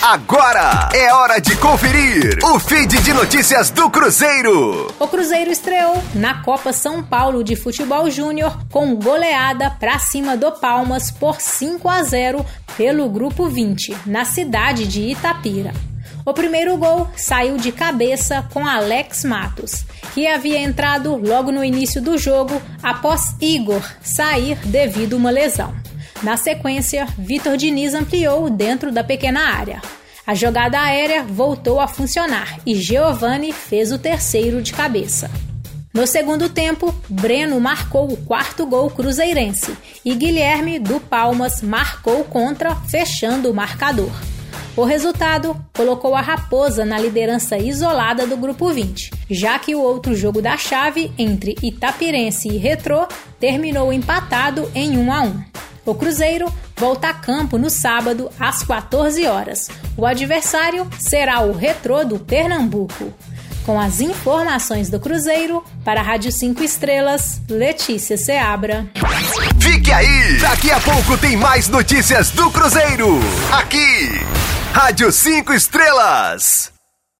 Agora é hora de conferir o feed de notícias do Cruzeiro. O Cruzeiro estreou na Copa São Paulo de Futebol Júnior com goleada para cima do Palmas por 5 a 0 pelo Grupo 20, na cidade de Itapira. O primeiro gol saiu de cabeça com Alex Matos, que havia entrado logo no início do jogo após Igor sair devido a uma lesão. Na sequência, Vitor Diniz ampliou dentro da pequena área. A jogada aérea voltou a funcionar e Giovani fez o terceiro de cabeça. No segundo tempo, Breno marcou o quarto gol cruzeirense e Guilherme do Palmas marcou contra, fechando o marcador. O resultado colocou a Raposa na liderança isolada do grupo 20, já que o outro jogo da chave entre Itapirense e Retrô terminou empatado em 1 a 1. O Cruzeiro volta a campo no sábado às 14 horas. O adversário será o Retrô do Pernambuco. Com as informações do Cruzeiro, para a Rádio 5 Estrelas, Letícia Seabra. Fique aí! Daqui a pouco tem mais notícias do Cruzeiro. Aqui, Rádio 5 Estrelas.